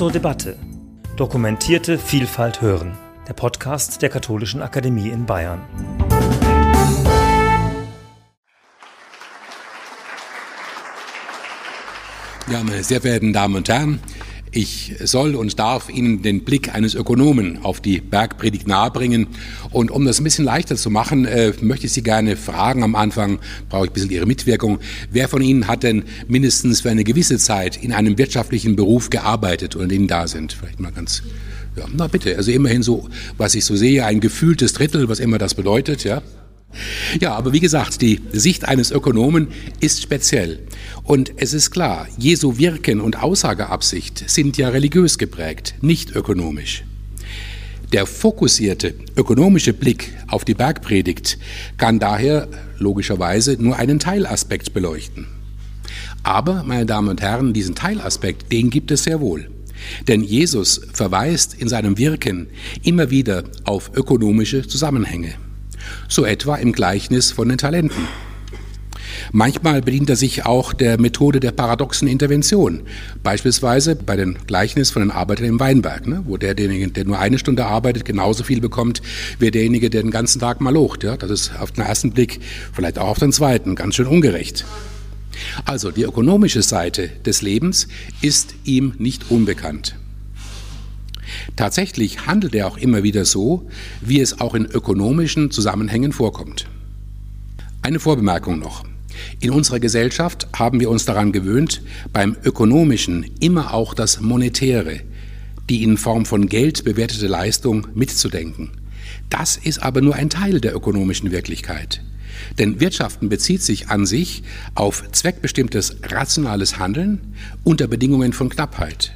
zur Debatte. Dokumentierte Vielfalt hören. Der Podcast der Katholischen Akademie in Bayern. Ja, meine sehr verehrten Damen und Herren, ich soll und darf Ihnen den Blick eines Ökonomen auf die Bergpredigt nahebringen. Und um das ein bisschen leichter zu machen, äh, möchte ich Sie gerne fragen am Anfang, brauche ich ein bisschen Ihre Mitwirkung. Wer von Ihnen hat denn mindestens für eine gewisse Zeit in einem wirtschaftlichen Beruf gearbeitet oder Ihnen da sind? Vielleicht mal ganz, ja, na bitte. Also immerhin so, was ich so sehe, ein gefühltes Drittel, was immer das bedeutet, ja. Ja, aber wie gesagt, die Sicht eines Ökonomen ist speziell. Und es ist klar, Jesu Wirken und Aussageabsicht sind ja religiös geprägt, nicht ökonomisch. Der fokussierte ökonomische Blick auf die Bergpredigt kann daher logischerweise nur einen Teilaspekt beleuchten. Aber, meine Damen und Herren, diesen Teilaspekt, den gibt es sehr wohl. Denn Jesus verweist in seinem Wirken immer wieder auf ökonomische Zusammenhänge so etwa im Gleichnis von den Talenten. Manchmal bedient er sich auch der Methode der paradoxen Intervention, beispielsweise bei dem Gleichnis von den Arbeitern im Weinberg, ne, wo derjenige, der nur eine Stunde arbeitet, genauso viel bekommt wie derjenige, der den ganzen Tag mal locht. Ja. Das ist auf den ersten Blick, vielleicht auch auf den zweiten, ganz schön ungerecht. Also die ökonomische Seite des Lebens ist ihm nicht unbekannt. Tatsächlich handelt er auch immer wieder so, wie es auch in ökonomischen Zusammenhängen vorkommt. Eine Vorbemerkung noch. In unserer Gesellschaft haben wir uns daran gewöhnt, beim Ökonomischen immer auch das Monetäre, die in Form von Geld bewertete Leistung mitzudenken. Das ist aber nur ein Teil der ökonomischen Wirklichkeit. Denn Wirtschaften bezieht sich an sich auf zweckbestimmtes rationales Handeln unter Bedingungen von Knappheit.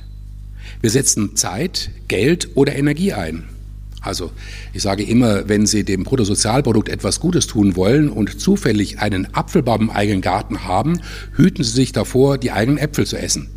Wir setzen Zeit, Geld oder Energie ein. Also ich sage immer, wenn Sie dem Bruttosozialprodukt etwas Gutes tun wollen und zufällig einen Apfelbaum im eigenen Garten haben, hüten Sie sich davor, die eigenen Äpfel zu essen.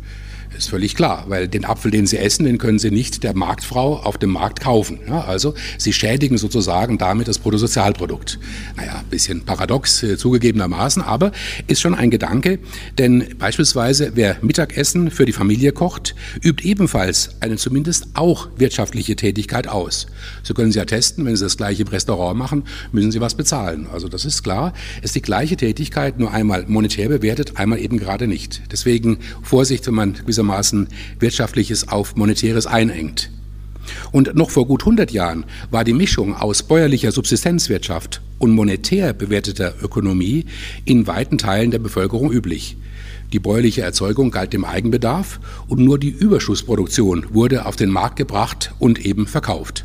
Ist völlig klar, weil den Apfel, den Sie essen, den können Sie nicht der Marktfrau auf dem Markt kaufen. Ja, also Sie schädigen sozusagen damit das Bruttosozialprodukt. Naja, ein bisschen paradox äh, zugegebenermaßen, aber ist schon ein Gedanke, denn beispielsweise wer Mittagessen für die Familie kocht, übt ebenfalls eine zumindest auch wirtschaftliche Tätigkeit aus. So können Sie ja testen, wenn Sie das gleiche im Restaurant machen, müssen Sie was bezahlen. Also das ist klar, ist die gleiche Tätigkeit, nur einmal monetär bewertet, einmal eben gerade nicht. Deswegen Vorsicht, wenn man gewissermaßen gewissermaßen Wirtschaftliches auf Monetäres einengt. Und noch vor gut 100 Jahren war die Mischung aus bäuerlicher Subsistenzwirtschaft und monetär bewerteter Ökonomie in weiten Teilen der Bevölkerung üblich. Die bäuerliche Erzeugung galt dem Eigenbedarf und nur die Überschuss-Produktion wurde auf den Markt gebracht und eben verkauft.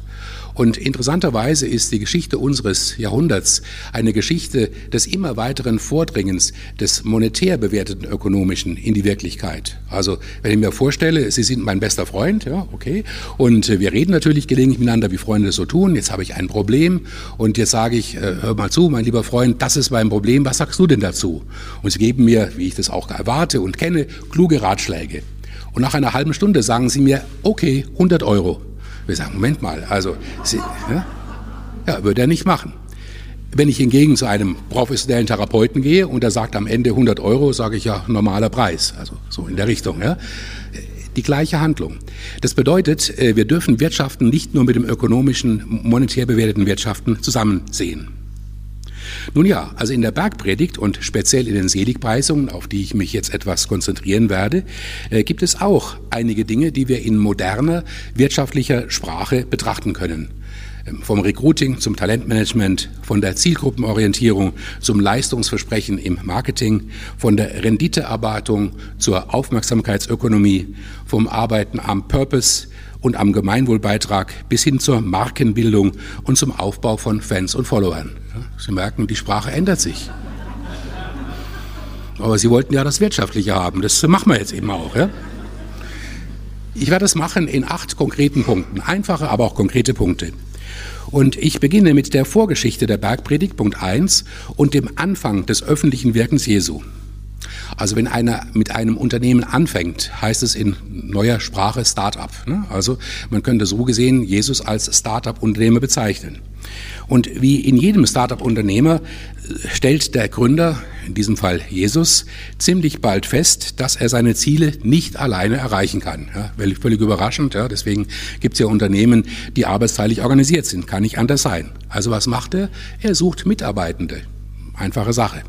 Und interessanterweise ist die Geschichte unseres Jahrhunderts eine Geschichte des immer weiteren Vordringens des monetär bewerteten Ökonomischen in die Wirklichkeit. Also wenn ich mir vorstelle, Sie sind mein bester Freund, ja, okay, und wir reden natürlich gelegentlich miteinander, wie Freunde das so tun. Jetzt habe ich ein Problem und jetzt sage ich, äh, hör mal zu, mein lieber Freund, das ist mein Problem, was sagst du denn dazu? Und Sie geben mir, wie ich das auch erwarte und kenne, kluge Ratschläge. Und nach einer halben Stunde sagen Sie mir, okay, 100 Euro. Wir sagen, Moment mal, also, Sie, ja, ja, würde er nicht machen. Wenn ich hingegen zu einem professionellen Therapeuten gehe und er sagt am Ende 100 Euro, sage ich ja normaler Preis, also so in der Richtung. Ja. Die gleiche Handlung. Das bedeutet, äh, wir dürfen Wirtschaften nicht nur mit dem ökonomischen, monetär bewerteten Wirtschaften zusammen sehen. Nun ja, also in der Bergpredigt und speziell in den Seligpreisungen, auf die ich mich jetzt etwas konzentrieren werde, äh, gibt es auch einige Dinge, die wir in moderner wirtschaftlicher Sprache betrachten können. Ähm, vom Recruiting zum Talentmanagement, von der Zielgruppenorientierung zum Leistungsversprechen im Marketing, von der Renditeerwartung zur Aufmerksamkeitsökonomie, vom Arbeiten am Purpose und am Gemeinwohlbeitrag bis hin zur Markenbildung und zum Aufbau von Fans und Followern. Sie merken, die Sprache ändert sich. Aber Sie wollten ja das Wirtschaftliche haben. Das machen wir jetzt eben auch. Ja? Ich werde es machen in acht konkreten Punkten. Einfache, aber auch konkrete Punkte. Und ich beginne mit der Vorgeschichte der Bergpredigt, Punkt 1, und dem Anfang des öffentlichen Wirkens Jesu. Also wenn einer mit einem Unternehmen anfängt, heißt es in neuer Sprache Start-up. Ne? Also man könnte so gesehen Jesus als Start-up-Unternehmer bezeichnen. Und wie in jedem Start-up-Unternehmer äh, stellt der Gründer in diesem Fall Jesus, ziemlich bald fest, dass er seine Ziele nicht alleine erreichen kann. Ja, völlig überraschend. Ja, deswegen gibt es ja Unternehmen, die arbeitsteilig organisiert sind. Kann nicht anders sein. Also was macht er? Er sucht Mitarbeitende. Einfache Sache.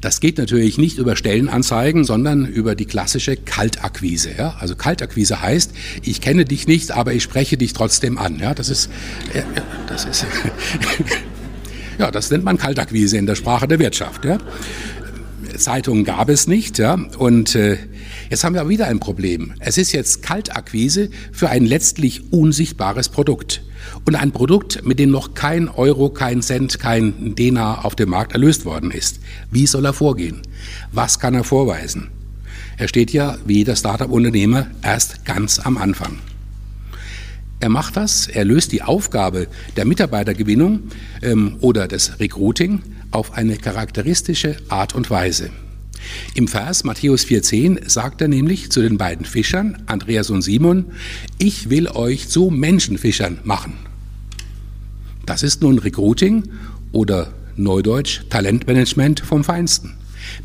Das geht natürlich nicht über Stellenanzeigen, sondern über die klassische Kaltakquise. Ja? Also Kaltakquise heißt, ich kenne dich nicht, aber ich spreche dich trotzdem an. Ja? Das ist, ja, das ist Ja, das nennt man Kaltakquise in der Sprache der Wirtschaft. Ja. Zeitungen gab es nicht, ja, und äh, jetzt haben wir wieder ein Problem. Es ist jetzt Kaltakquise für ein letztlich unsichtbares Produkt. Und ein Produkt, mit dem noch kein Euro, kein Cent, kein Denar auf dem Markt erlöst worden ist. Wie soll er vorgehen? Was kann er vorweisen? Er steht ja, wie jeder Startup-Unternehmer, erst ganz am Anfang. Er macht das, er löst die Aufgabe der Mitarbeitergewinnung ähm, oder des Recruiting auf eine charakteristische Art und Weise. Im Vers Matthäus 4,10 sagt er nämlich zu den beiden Fischern, Andreas und Simon, ich will euch zu Menschenfischern machen. Das ist nun Recruiting oder Neudeutsch Talentmanagement vom Feinsten.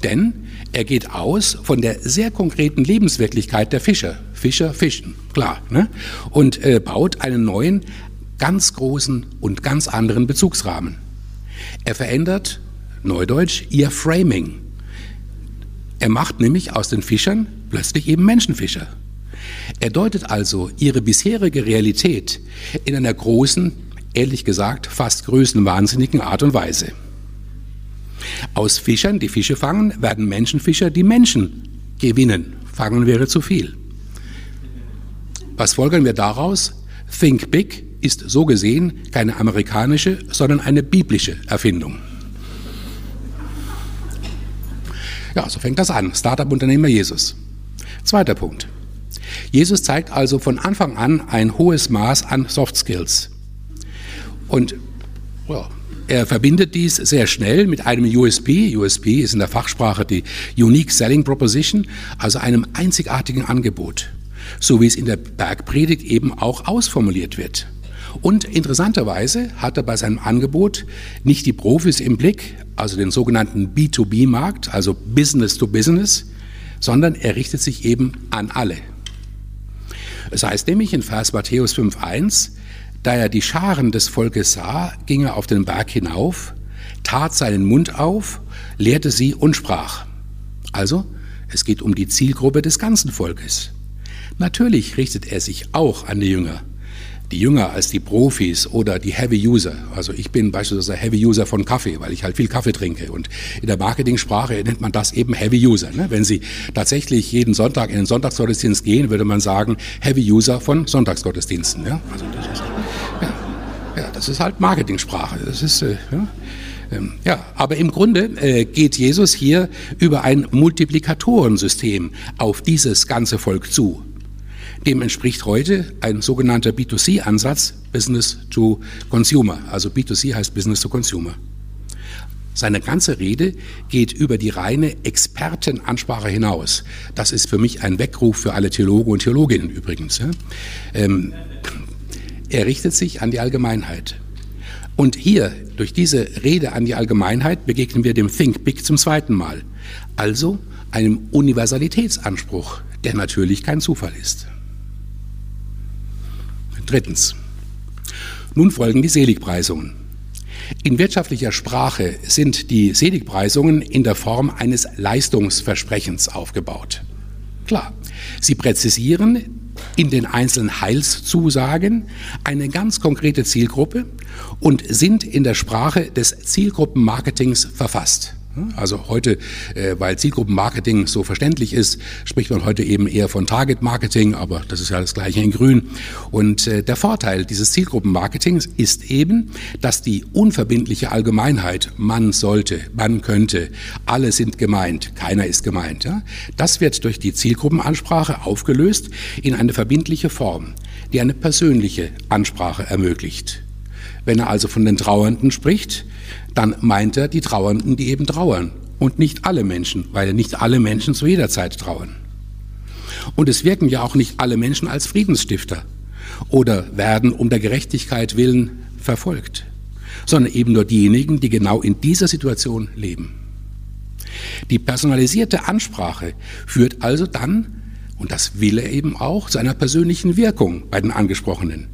Denn er geht aus von der sehr konkreten Lebenswirklichkeit der Fischer. Fischer fischen, klar. Ne? Und äh, baut einen neuen, ganz großen und ganz anderen Bezugsrahmen. Er verändert, neudeutsch, ihr Framing. Er macht nämlich aus den Fischern plötzlich eben Menschenfischer. Er deutet also ihre bisherige Realität in einer großen, ehrlich gesagt fast größenwahnsinnigen Art und Weise. Aus Fischern, die Fische fangen, werden Menschenfischer, die Menschen gewinnen. Fangen wäre zu viel. Was folgern wir daraus? Think Big ist so gesehen keine amerikanische, sondern eine biblische Erfindung. Ja, so fängt das an. Startup-Unternehmer Jesus. Zweiter Punkt. Jesus zeigt also von Anfang an ein hohes Maß an Soft Skills. Und ja, er verbindet dies sehr schnell mit einem USP. USP ist in der Fachsprache die Unique Selling Proposition, also einem einzigartigen Angebot, so wie es in der Bergpredigt eben auch ausformuliert wird. Und interessanterweise hat er bei seinem Angebot nicht die Profis im Blick, also den sogenannten B2B-Markt, also Business to Business, sondern er richtet sich eben an alle. Es heißt nämlich in Vers Matthäus 5.1, da er die Scharen des Volkes sah, ging er auf den Berg hinauf, tat seinen Mund auf, lehrte sie und sprach. Also, es geht um die Zielgruppe des ganzen Volkes. Natürlich richtet er sich auch an die Jünger, die Jünger als die Profis oder die Heavy User. Also ich bin beispielsweise Heavy User von Kaffee, weil ich halt viel Kaffee trinke. Und in der Marketingsprache nennt man das eben Heavy User. Ne? Wenn Sie tatsächlich jeden Sonntag in den Sonntagsgottesdienst gehen, würde man sagen Heavy User von Sonntagsgottesdiensten. Ja? Also das ist, ja, ja, das ist halt Marketingsprache. Das ist äh, ja. Ähm, ja, aber im Grunde äh, geht Jesus hier über ein Multiplikatorensystem auf dieses ganze Volk zu. Dem entspricht heute ein sogenannter B2C-Ansatz, Business to Consumer. Also B2C heißt Business to Consumer. Seine ganze Rede geht über die reine Expertenansprache hinaus. Das ist für mich ein Weckruf für alle Theologen und Theologinnen übrigens. Ähm, er richtet sich an die Allgemeinheit. Und hier, durch diese Rede an die Allgemeinheit, begegnen wir dem Think Big zum zweiten Mal. Also einem Universalitätsanspruch, der natürlich kein Zufall ist. Drittens. Nun folgen die Seligpreisungen. In wirtschaftlicher Sprache sind die Seligpreisungen in der Form eines Leistungsversprechens aufgebaut. Klar, sie präzisieren in den einzelnen Heilszusagen eine ganz konkrete Zielgruppe und sind in der Sprache des Zielgruppenmarketings verfasst. Also heute, äh, weil Zielgruppenmarketing so verständlich ist, spricht man heute eben eher von Target Marketing, aber das ist ja das gleiche in Grün. Und äh, der Vorteil dieses Zielgruppenmarketings ist eben, dass die unverbindliche Allgemeinheit, man sollte, man könnte, alle sind gemeint, keiner ist gemeint, ja, das wird durch die Zielgruppenansprache aufgelöst in eine verbindliche Form, die eine persönliche Ansprache ermöglicht. Wenn er also von den Trauernden spricht, dann meint er die Trauernden, die eben trauern und nicht alle Menschen, weil nicht alle Menschen zu jeder Zeit trauern. Und es wirken ja auch nicht alle Menschen als Friedensstifter oder werden um der Gerechtigkeit willen verfolgt, sondern eben nur diejenigen, die genau in dieser Situation leben. Die personalisierte Ansprache führt also dann, und das will er eben auch, zu einer persönlichen Wirkung bei den Angesprochenen.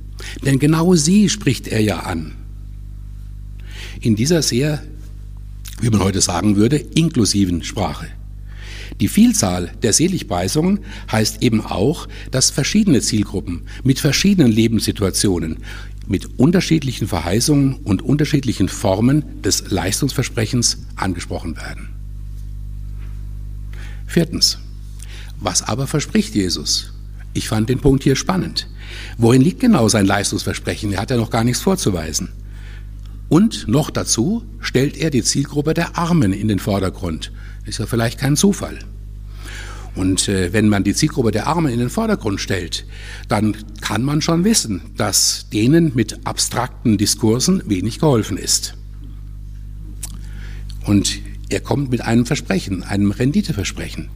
Denn genau sie spricht er ja an. In dieser sehr, wie man heute sagen würde, inklusiven Sprache. Die Vielzahl der Seligpreisungen heißt eben auch, dass verschiedene Zielgruppen mit verschiedenen Lebenssituationen, mit unterschiedlichen Verheißungen und unterschiedlichen Formen des Leistungsversprechens angesprochen werden. Viertens. Was aber verspricht Jesus? Ich fand den Punkt hier spannend. Worin liegt genau sein Leistungsversprechen? Er hat ja noch gar nichts vorzuweisen. Und noch dazu stellt er die Zielgruppe der Armen in den Vordergrund. Ist ja vielleicht kein Zufall. Und äh, wenn man die Zielgruppe der Armen in den Vordergrund stellt, dann kann man schon wissen, dass denen mit abstrakten Diskursen wenig geholfen ist. Und er kommt mit einem Versprechen, einem Renditeversprechen.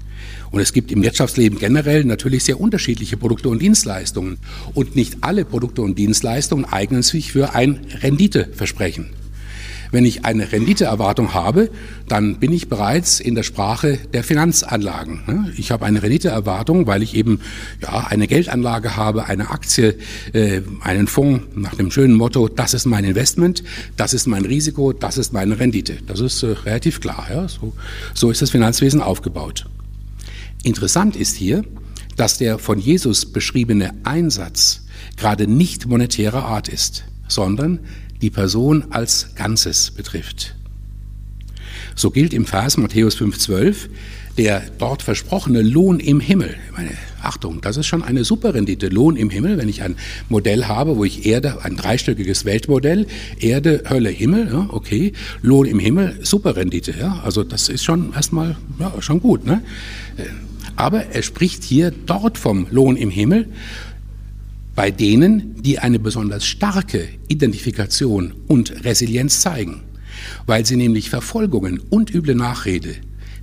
Und es gibt im Wirtschaftsleben generell natürlich sehr unterschiedliche Produkte und Dienstleistungen. Und nicht alle Produkte und Dienstleistungen eignen sich für ein Renditeversprechen. Wenn ich eine Renditeerwartung habe, dann bin ich bereits in der Sprache der Finanzanlagen. Ne? Ich habe eine Renditeerwartung, weil ich eben ja, eine Geldanlage habe, eine Aktie, äh, einen Fonds nach dem schönen Motto, das ist mein Investment, das ist mein Risiko, das ist meine Rendite. Das ist äh, relativ klar. Ja? So, so ist das Finanzwesen aufgebaut. Interessant ist hier, dass der von Jesus beschriebene Einsatz gerade nicht monetärer Art ist, sondern die Person als Ganzes betrifft. So gilt im Vers Matthäus 5,12 der dort versprochene Lohn im Himmel. Meine, Achtung, das ist schon eine super Rendite. Lohn im Himmel, wenn ich ein Modell habe, wo ich Erde, ein dreistöckiges Weltmodell, Erde, Hölle, Himmel, ja, okay. Lohn im Himmel, super Rendite, ja. Also das ist schon erstmal, ja, schon gut, ne? Aber er spricht hier dort vom Lohn im Himmel bei denen, die eine besonders starke Identifikation und Resilienz zeigen, weil sie nämlich Verfolgungen und üble Nachrede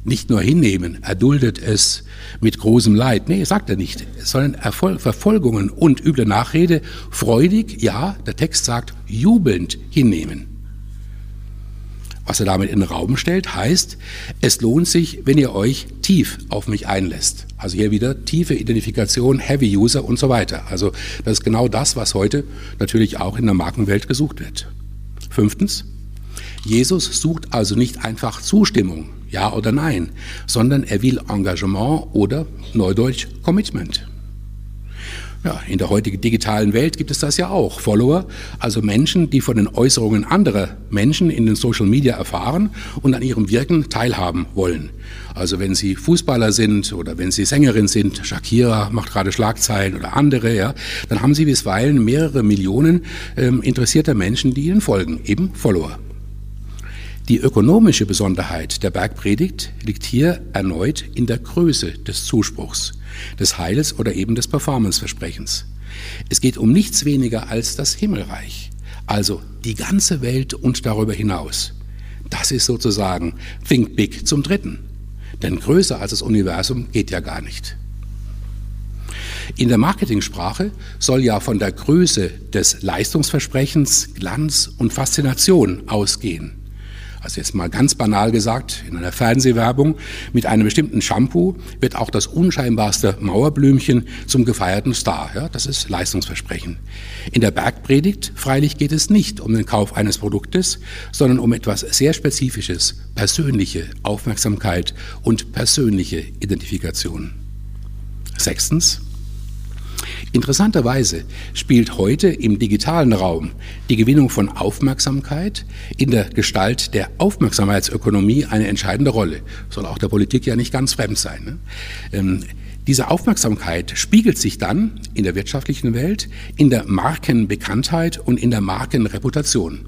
nicht nur hinnehmen, erduldet es mit großem Leid, nee, sagt er nicht, sondern Erfol Verfolgungen und üble Nachrede freudig, ja, der Text sagt, jubelnd hinnehmen. Was er damit in den Raum stellt, heißt, es lohnt sich, wenn ihr euch tief auf mich einlässt. Also hier wieder tiefe Identifikation, Heavy User und so weiter. Also das ist genau das, was heute natürlich auch in der Markenwelt gesucht wird. Fünftens, Jesus sucht also nicht einfach Zustimmung, ja oder nein, sondern er will Engagement oder Neudeutsch Commitment. Ja, in der heutigen digitalen Welt gibt es das ja auch. Follower, also Menschen, die von den Äußerungen anderer Menschen in den Social Media erfahren und an ihrem Wirken teilhaben wollen. Also wenn Sie Fußballer sind oder wenn Sie Sängerin sind, Shakira macht gerade Schlagzeilen oder andere, ja, dann haben Sie bisweilen mehrere Millionen ähm, interessierter Menschen, die Ihnen folgen, eben Follower. Die ökonomische Besonderheit der Bergpredigt liegt hier erneut in der Größe des Zuspruchs, des Heils oder eben des Performanceversprechens. Es geht um nichts weniger als das Himmelreich, also die ganze Welt und darüber hinaus. Das ist sozusagen Think Big zum Dritten. Denn größer als das Universum geht ja gar nicht. In der Marketingsprache soll ja von der Größe des Leistungsversprechens Glanz und Faszination ausgehen also jetzt mal ganz banal gesagt, in einer Fernsehwerbung mit einem bestimmten Shampoo wird auch das unscheinbarste Mauerblümchen zum gefeierten Star. Ja, das ist Leistungsversprechen. In der Bergpredigt freilich geht es nicht um den Kauf eines Produktes, sondern um etwas sehr Spezifisches, persönliche Aufmerksamkeit und persönliche Identifikation. Sechstens, Interessanterweise spielt heute im digitalen Raum die Gewinnung von Aufmerksamkeit in der Gestalt der Aufmerksamkeitsökonomie eine entscheidende Rolle. Soll auch der Politik ja nicht ganz fremd sein. Ne? Diese Aufmerksamkeit spiegelt sich dann in der wirtschaftlichen Welt, in der Markenbekanntheit und in der Markenreputation.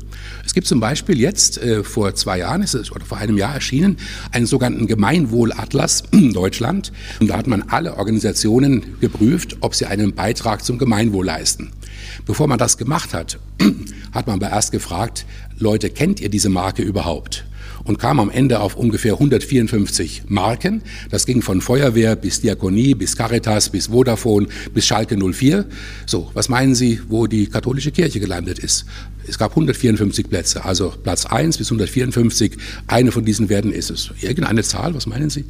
Es gibt zum Beispiel jetzt, äh, vor zwei Jahren ist es, oder vor einem Jahr erschienen, einen sogenannten Gemeinwohlatlas Deutschland. Und da hat man alle Organisationen geprüft, ob sie einen Beitrag zum Gemeinwohl leisten. Bevor man das gemacht hat, hat man aber erst gefragt, Leute, kennt ihr diese Marke überhaupt? Und kam am Ende auf ungefähr 154 Marken. Das ging von Feuerwehr bis Diakonie, bis Caritas, bis Vodafone, bis Schalke 04. So, was meinen Sie, wo die katholische Kirche gelandet ist? Es gab 154 Plätze, also Platz 1 bis 154. Eine von diesen werden ist es. Irgendeine Zahl, was meinen Sie?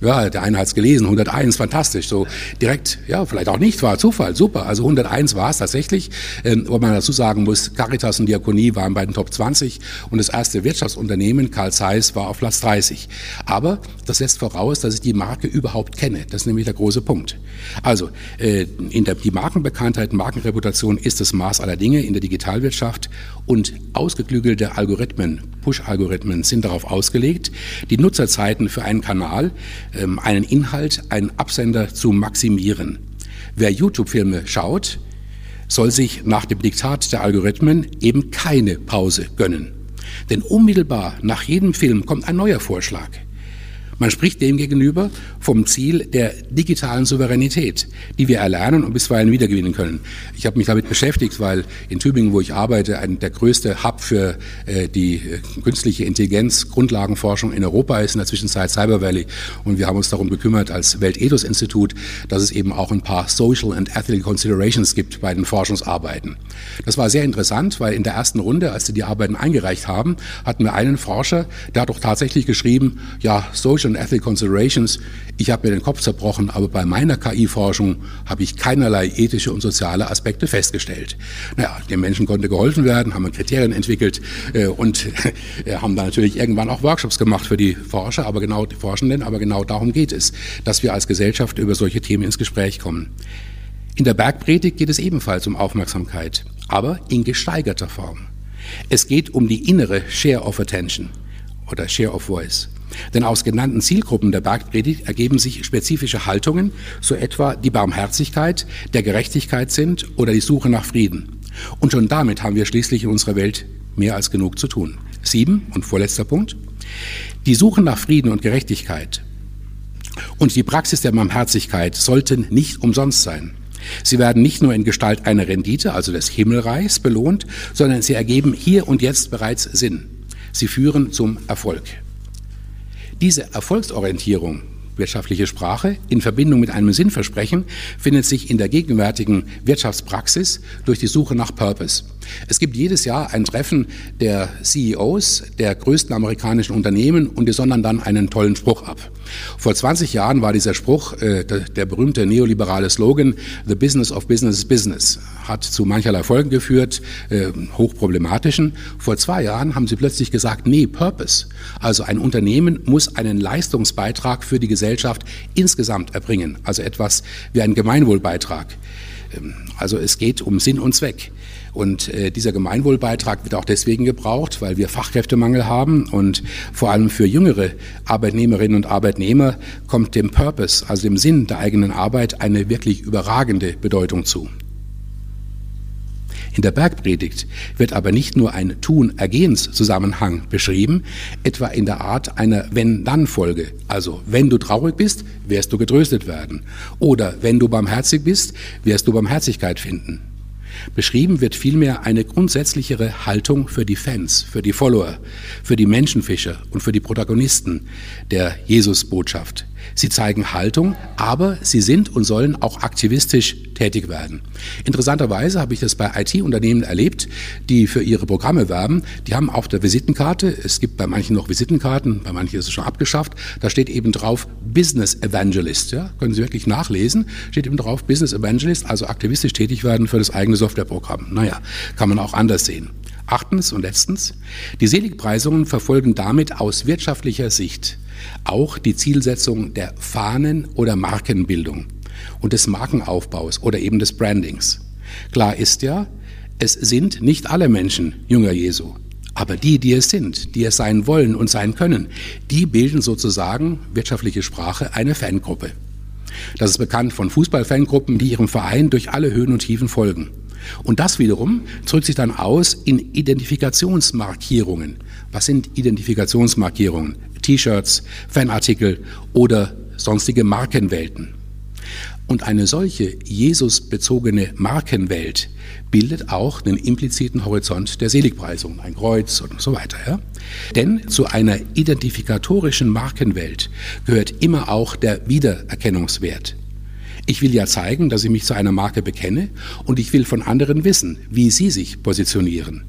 Ja, der eine hat es gelesen, 101, fantastisch. So direkt, ja, vielleicht auch nicht, war Zufall, super. Also 101 war es tatsächlich. Ähm, wo man dazu sagen muss, Caritas und Diakonie waren bei den Top 20 und das erste Wirtschaftsunternehmen, Karl Zeiss, war auf Platz 30. Aber das setzt voraus, dass ich die Marke überhaupt kenne. Das ist nämlich der große Punkt. Also, äh, in der, die Markenbekanntheit, Markenreputation ist das Maß aller Dinge in der Digitalwirtschaft und ausgeklügelte Algorithmen, Push-Algorithmen sind darauf ausgelegt, die Nutzerzeiten für einen Kanal einen Inhalt, einen Absender zu maximieren. Wer YouTube-Filme schaut, soll sich nach dem Diktat der Algorithmen eben keine Pause gönnen. Denn unmittelbar nach jedem Film kommt ein neuer Vorschlag. Man spricht demgegenüber vom Ziel der digitalen Souveränität, die wir erlernen und bisweilen wiedergewinnen können. Ich habe mich damit beschäftigt, weil in Tübingen, wo ich arbeite, ein, der größte Hub für äh, die äh, künstliche Intelligenz, Grundlagenforschung in Europa ist, in der Zwischenzeit Cyber Valley. Und wir haben uns darum gekümmert als Weltethos-Institut, dass es eben auch ein paar Social and Ethical Considerations gibt bei den Forschungsarbeiten. Das war sehr interessant, weil in der ersten Runde, als sie die Arbeiten eingereicht haben, hatten wir einen Forscher, der hat doch tatsächlich geschrieben, ja, Social And Ethical Considerations. Ich habe mir den Kopf zerbrochen, aber bei meiner KI-Forschung habe ich keinerlei ethische und soziale Aspekte festgestellt. Naja, den Menschen konnte geholfen werden, haben Kriterien entwickelt äh, und äh, haben dann natürlich irgendwann auch Workshops gemacht für die Forscher, aber genau die Forschenden, aber genau darum geht es, dass wir als Gesellschaft über solche Themen ins Gespräch kommen. In der Bergpredigt geht es ebenfalls um Aufmerksamkeit, aber in gesteigerter Form. Es geht um die innere Share of Attention oder Share of Voice. Denn aus genannten Zielgruppen der Bergpredigt ergeben sich spezifische Haltungen, so etwa die Barmherzigkeit, der Gerechtigkeit sind oder die Suche nach Frieden. Und schon damit haben wir schließlich in unserer Welt mehr als genug zu tun. Sieben und vorletzter Punkt. Die Suche nach Frieden und Gerechtigkeit und die Praxis der Barmherzigkeit sollten nicht umsonst sein. Sie werden nicht nur in Gestalt einer Rendite, also des Himmelreichs, belohnt, sondern sie ergeben hier und jetzt bereits Sinn. Sie führen zum Erfolg. Diese Erfolgsorientierung, wirtschaftliche Sprache, in Verbindung mit einem Sinnversprechen findet sich in der gegenwärtigen Wirtschaftspraxis durch die Suche nach Purpose. Es gibt jedes Jahr ein Treffen der CEOs der größten amerikanischen Unternehmen und die sondern dann einen tollen Spruch ab. Vor 20 Jahren war dieser Spruch äh, der, der, berühmte neoliberale Slogan The Business of Business is Business. Hat zu mancherlei Folgen geführt, äh, hochproblematischen. Vor zwei Jahren haben sie plötzlich gesagt, nee, Purpose. Also ein Unternehmen muss einen Leistungsbeitrag für die Gesellschaft insgesamt erbringen. Also etwas wie ein Gemeinwohlbeitrag. Ähm, also es geht um Sinn und Zweck. Und äh, dieser Gemeinwohlbeitrag wird auch deswegen gebraucht, weil wir Fachkräftemangel haben und vor allem für jüngere Arbeitnehmerinnen und Arbeitnehmer kommt dem Purpose, also dem Sinn der eigenen Arbeit, eine wirklich überragende Bedeutung zu. In der Bergpredigt wird aber nicht nur ein Tun-Ergehens-Zusammenhang beschrieben, etwa in der Art einer Wenn-Dann-Folge. Also, wenn du traurig bist, wirst du getröstet werden. Oder wenn du barmherzig bist, wirst du Barmherzigkeit finden. Beschrieben wird vielmehr eine grundsätzlichere Haltung für die Fans, für die Follower, für die Menschenfischer und für die Protagonisten der Jesus-Botschaft. Sie zeigen Haltung, aber sie sind und sollen auch aktivistisch tätig werden. Interessanterweise habe ich das bei IT-Unternehmen erlebt, die für ihre Programme werben. Die haben auf der Visitenkarte, es gibt bei manchen noch Visitenkarten, bei manchen ist es schon abgeschafft, da steht eben drauf Business Evangelist. Ja, können Sie wirklich nachlesen, steht eben drauf Business Evangelist, also aktivistisch tätig werden für das eigene Softwareprogramm. Naja, kann man auch anders sehen. Achtens und letztens, die Seligpreisungen verfolgen damit aus wirtschaftlicher Sicht auch die Zielsetzung der Fahnen- oder Markenbildung und des Markenaufbaus oder eben des Brandings. Klar ist ja, es sind nicht alle Menschen Jünger Jesu. Aber die, die es sind, die es sein wollen und sein können, die bilden sozusagen, wirtschaftliche Sprache, eine Fangruppe. Das ist bekannt von Fußballfangruppen, die ihrem Verein durch alle Höhen und Tiefen folgen. Und das wiederum drückt sich dann aus in Identifikationsmarkierungen. Was sind Identifikationsmarkierungen? T-Shirts, Fanartikel oder sonstige Markenwelten. Und eine solche Jesus-bezogene Markenwelt bildet auch einen impliziten Horizont der Seligpreisung, ein Kreuz und so weiter. Ja? Denn zu einer identifikatorischen Markenwelt gehört immer auch der Wiedererkennungswert. Ich will ja zeigen, dass ich mich zu einer Marke bekenne und ich will von anderen wissen, wie sie sich positionieren.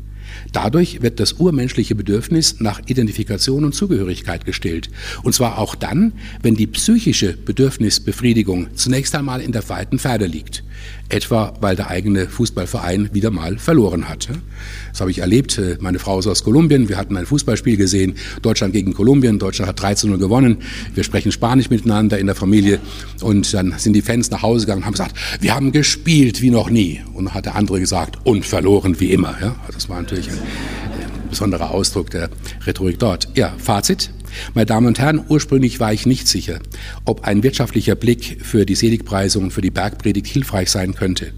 Dadurch wird das urmenschliche Bedürfnis nach Identifikation und Zugehörigkeit gestillt. Und zwar auch dann, wenn die psychische Bedürfnisbefriedigung zunächst einmal in der weiten Pferde liegt. Etwa, weil der eigene Fußballverein wieder mal verloren hat. Das habe ich erlebt. Meine Frau ist aus Kolumbien. Wir hatten ein Fußballspiel gesehen. Deutschland gegen Kolumbien. Deutschland hat 13-0 gewonnen. Wir sprechen Spanisch miteinander in der Familie. Und dann sind die Fans nach Hause gegangen und haben gesagt, wir haben gespielt wie noch nie. Und dann hat der andere gesagt, und verloren wie immer. Ja, das war natürlich ein besonderer Ausdruck der Rhetorik dort. Ja, Fazit. Meine Damen und Herren, ursprünglich war ich nicht sicher, ob ein wirtschaftlicher Blick für die Seligpreisung, für die Bergpredigt hilfreich sein könnte.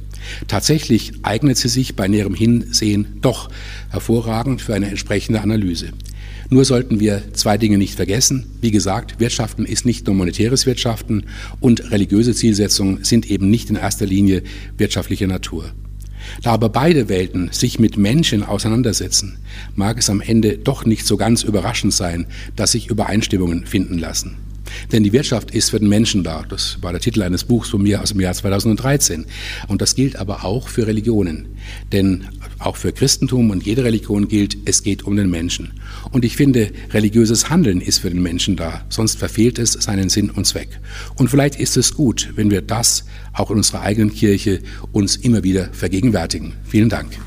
Tatsächlich eignet sie sich bei näherem Hinsehen doch hervorragend für eine entsprechende Analyse. Nur sollten wir zwei Dinge nicht vergessen. Wie gesagt, Wirtschaften ist nicht nur monetäres Wirtschaften und religiöse Zielsetzungen sind eben nicht in erster Linie wirtschaftlicher Natur. Da aber beide Welten sich mit Menschen auseinandersetzen, mag es am Ende doch nicht so ganz überraschend sein, dass sich Übereinstimmungen finden lassen. Denn die Wirtschaft ist für den Menschen da. Das war der Titel eines Buchs von mir aus dem Jahr 2013. Und das gilt aber auch für Religionen. Denn auch für Christentum und jede Religion gilt, es geht um den Menschen. Und ich finde, religiöses Handeln ist für den Menschen da. Sonst verfehlt es seinen Sinn und Zweck. Und vielleicht ist es gut, wenn wir das auch in unserer eigenen Kirche uns immer wieder vergegenwärtigen. Vielen Dank.